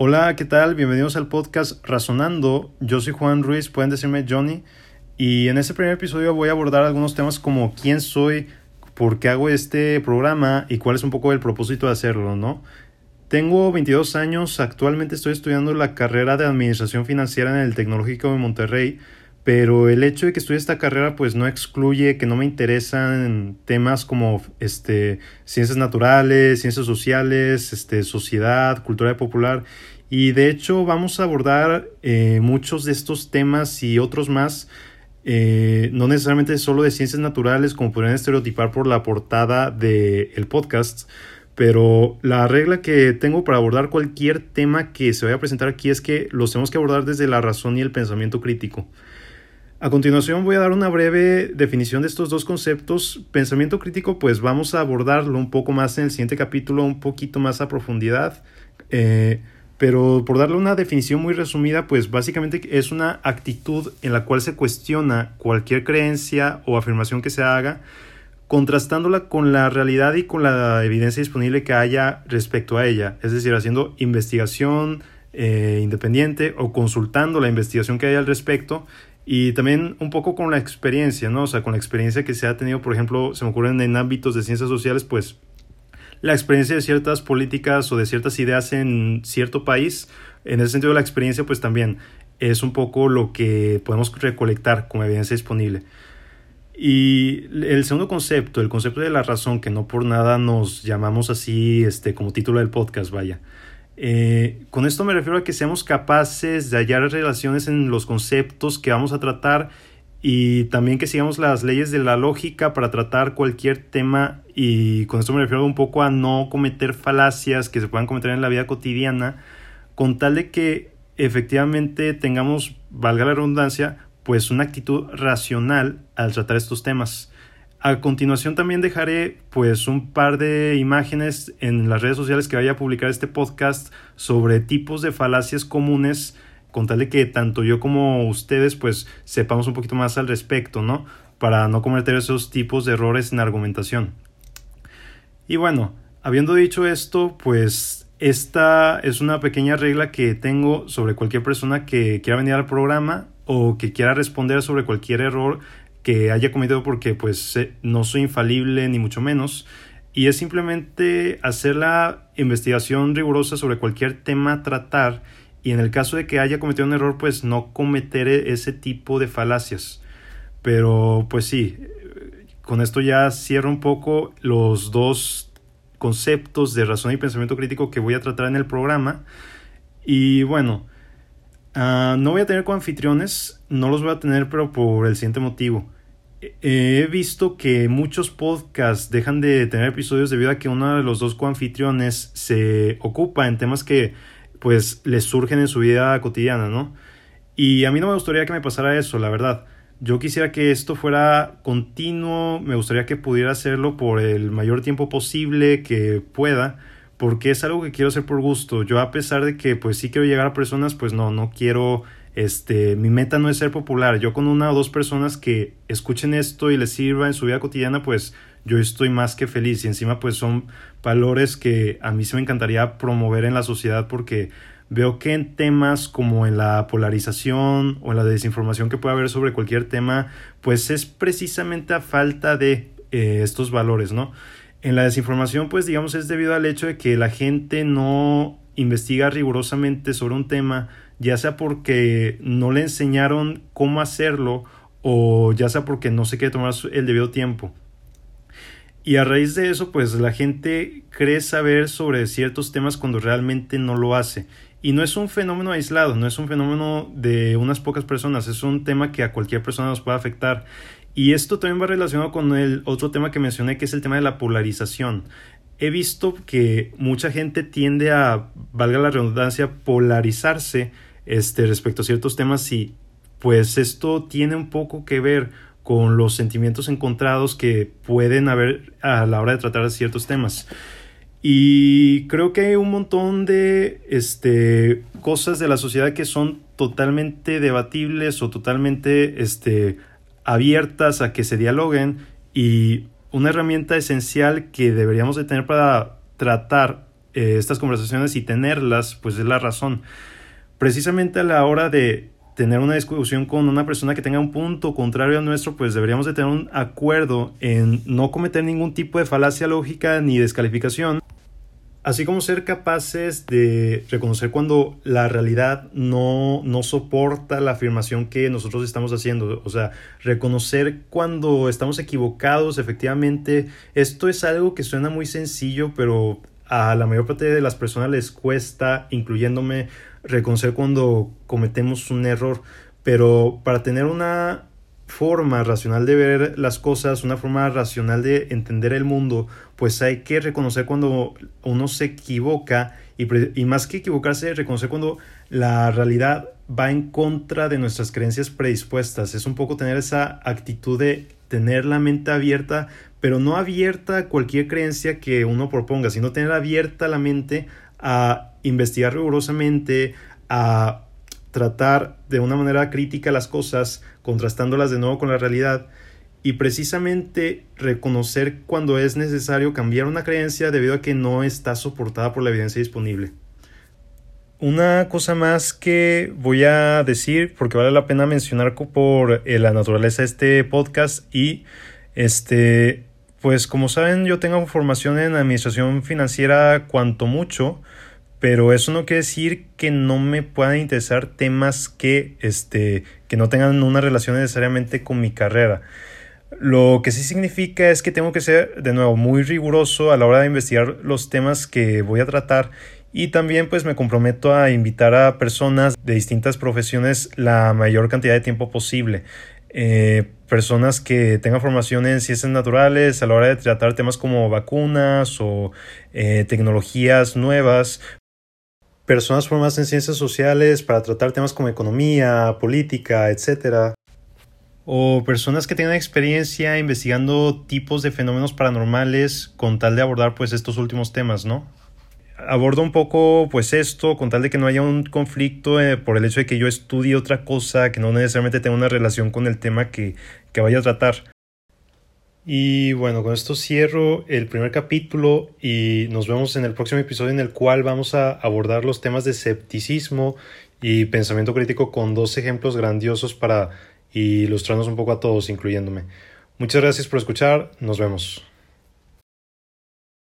Hola, ¿qué tal? Bienvenidos al podcast Razonando. Yo soy Juan Ruiz, pueden decirme Johnny. Y en este primer episodio voy a abordar algunos temas como quién soy, por qué hago este programa y cuál es un poco el propósito de hacerlo, ¿no? Tengo 22 años, actualmente estoy estudiando la carrera de Administración Financiera en el Tecnológico de Monterrey, pero el hecho de que estudie esta carrera pues no excluye que no me interesan temas como este, ciencias naturales, ciencias sociales, este, sociedad, cultura popular y de hecho vamos a abordar eh, muchos de estos temas y otros más eh, no necesariamente solo de ciencias naturales como podrían estereotipar por la portada del podcast, pero la regla que tengo para abordar cualquier tema que se vaya a presentar aquí es que los tenemos que abordar desde la razón y el pensamiento crítico. A continuación voy a dar una breve definición de estos dos conceptos. Pensamiento crítico, pues vamos a abordarlo un poco más en el siguiente capítulo, un poquito más a profundidad. Eh, pero por darle una definición muy resumida, pues básicamente es una actitud en la cual se cuestiona cualquier creencia o afirmación que se haga, contrastándola con la realidad y con la evidencia disponible que haya respecto a ella, es decir, haciendo investigación eh, independiente o consultando la investigación que haya al respecto y también un poco con la experiencia, ¿no? O sea, con la experiencia que se ha tenido, por ejemplo, se me ocurren en ámbitos de ciencias sociales, pues la experiencia de ciertas políticas o de ciertas ideas en cierto país. En ese sentido, la experiencia pues también es un poco lo que podemos recolectar como evidencia disponible. Y el segundo concepto, el concepto de la razón, que no por nada nos llamamos así este, como título del podcast, vaya. Eh, con esto me refiero a que seamos capaces de hallar relaciones en los conceptos que vamos a tratar y también que sigamos las leyes de la lógica para tratar cualquier tema y con esto me refiero un poco a no cometer falacias que se puedan cometer en la vida cotidiana con tal de que efectivamente tengamos, valga la redundancia, pues una actitud racional al tratar estos temas. A continuación también dejaré pues un par de imágenes en las redes sociales que vaya a publicar este podcast sobre tipos de falacias comunes con tal de que tanto yo como ustedes pues sepamos un poquito más al respecto, ¿no? Para no cometer esos tipos de errores en argumentación. Y bueno, habiendo dicho esto, pues esta es una pequeña regla que tengo sobre cualquier persona que quiera venir al programa o que quiera responder sobre cualquier error que haya cometido porque pues no soy infalible ni mucho menos y es simplemente hacer la investigación rigurosa sobre cualquier tema tratar y en el caso de que haya cometido un error, pues no cometer ese tipo de falacias. Pero pues sí, con esto ya cierro un poco los dos conceptos de razón y pensamiento crítico que voy a tratar en el programa. Y bueno, ah, no voy a tener coanfitriones, no los voy a tener, pero por el siguiente motivo. He visto que muchos podcasts dejan de tener episodios debido a que uno de los dos coanfitriones se ocupa en temas que pues les surgen en su vida cotidiana, ¿no? Y a mí no me gustaría que me pasara eso, la verdad. Yo quisiera que esto fuera continuo, me gustaría que pudiera hacerlo por el mayor tiempo posible que pueda, porque es algo que quiero hacer por gusto. Yo a pesar de que pues sí quiero llegar a personas, pues no, no quiero, este, mi meta no es ser popular. Yo con una o dos personas que escuchen esto y les sirva en su vida cotidiana, pues yo estoy más que feliz y encima pues son valores que a mí se me encantaría promover en la sociedad porque veo que en temas como en la polarización o en la desinformación que pueda haber sobre cualquier tema pues es precisamente a falta de eh, estos valores, ¿no? En la desinformación pues digamos es debido al hecho de que la gente no investiga rigurosamente sobre un tema ya sea porque no le enseñaron cómo hacerlo o ya sea porque no se quiere tomar el debido tiempo. Y a raíz de eso, pues la gente cree saber sobre ciertos temas cuando realmente no lo hace. Y no es un fenómeno aislado, no es un fenómeno de unas pocas personas, es un tema que a cualquier persona nos puede afectar. Y esto también va relacionado con el otro tema que mencioné, que es el tema de la polarización. He visto que mucha gente tiende a, valga la redundancia, polarizarse este, respecto a ciertos temas y pues esto tiene un poco que ver con los sentimientos encontrados que pueden haber a la hora de tratar ciertos temas. Y creo que hay un montón de este, cosas de la sociedad que son totalmente debatibles o totalmente este, abiertas a que se dialoguen y una herramienta esencial que deberíamos de tener para tratar eh, estas conversaciones y tenerlas, pues es la razón. Precisamente a la hora de tener una discusión con una persona que tenga un punto contrario a nuestro, pues deberíamos de tener un acuerdo en no cometer ningún tipo de falacia lógica ni descalificación, así como ser capaces de reconocer cuando la realidad no, no soporta la afirmación que nosotros estamos haciendo, o sea, reconocer cuando estamos equivocados, efectivamente, esto es algo que suena muy sencillo, pero a la mayor parte de las personas les cuesta, incluyéndome, reconocer cuando cometemos un error, pero para tener una forma racional de ver las cosas, una forma racional de entender el mundo, pues hay que reconocer cuando uno se equivoca y, más que equivocarse, reconocer cuando la realidad va en contra de nuestras creencias predispuestas. Es un poco tener esa actitud de tener la mente abierta, pero no abierta a cualquier creencia que uno proponga, sino tener abierta la mente a investigar rigurosamente, a tratar de una manera crítica las cosas, contrastándolas de nuevo con la realidad y precisamente reconocer cuando es necesario cambiar una creencia debido a que no está soportada por la evidencia disponible. Una cosa más que voy a decir, porque vale la pena mencionar por eh, la naturaleza de este podcast y este, pues como saben yo tengo formación en administración financiera cuanto mucho, pero eso no quiere decir que no me puedan interesar temas que, este, que no tengan una relación necesariamente con mi carrera. Lo que sí significa es que tengo que ser, de nuevo, muy riguroso a la hora de investigar los temas que voy a tratar y también pues me comprometo a invitar a personas de distintas profesiones la mayor cantidad de tiempo posible. Eh, personas que tengan formación en ciencias naturales a la hora de tratar temas como vacunas o eh, tecnologías nuevas, personas formadas en ciencias sociales para tratar temas como economía, política, etc. O personas que tengan experiencia investigando tipos de fenómenos paranormales con tal de abordar pues estos últimos temas, ¿no? Abordo un poco pues esto con tal de que no haya un conflicto eh, por el hecho de que yo estudie otra cosa que no necesariamente tenga una relación con el tema que, que vaya a tratar. Y bueno, con esto cierro el primer capítulo y nos vemos en el próximo episodio en el cual vamos a abordar los temas de escepticismo y pensamiento crítico con dos ejemplos grandiosos para ilustrarnos un poco a todos, incluyéndome. Muchas gracias por escuchar, nos vemos.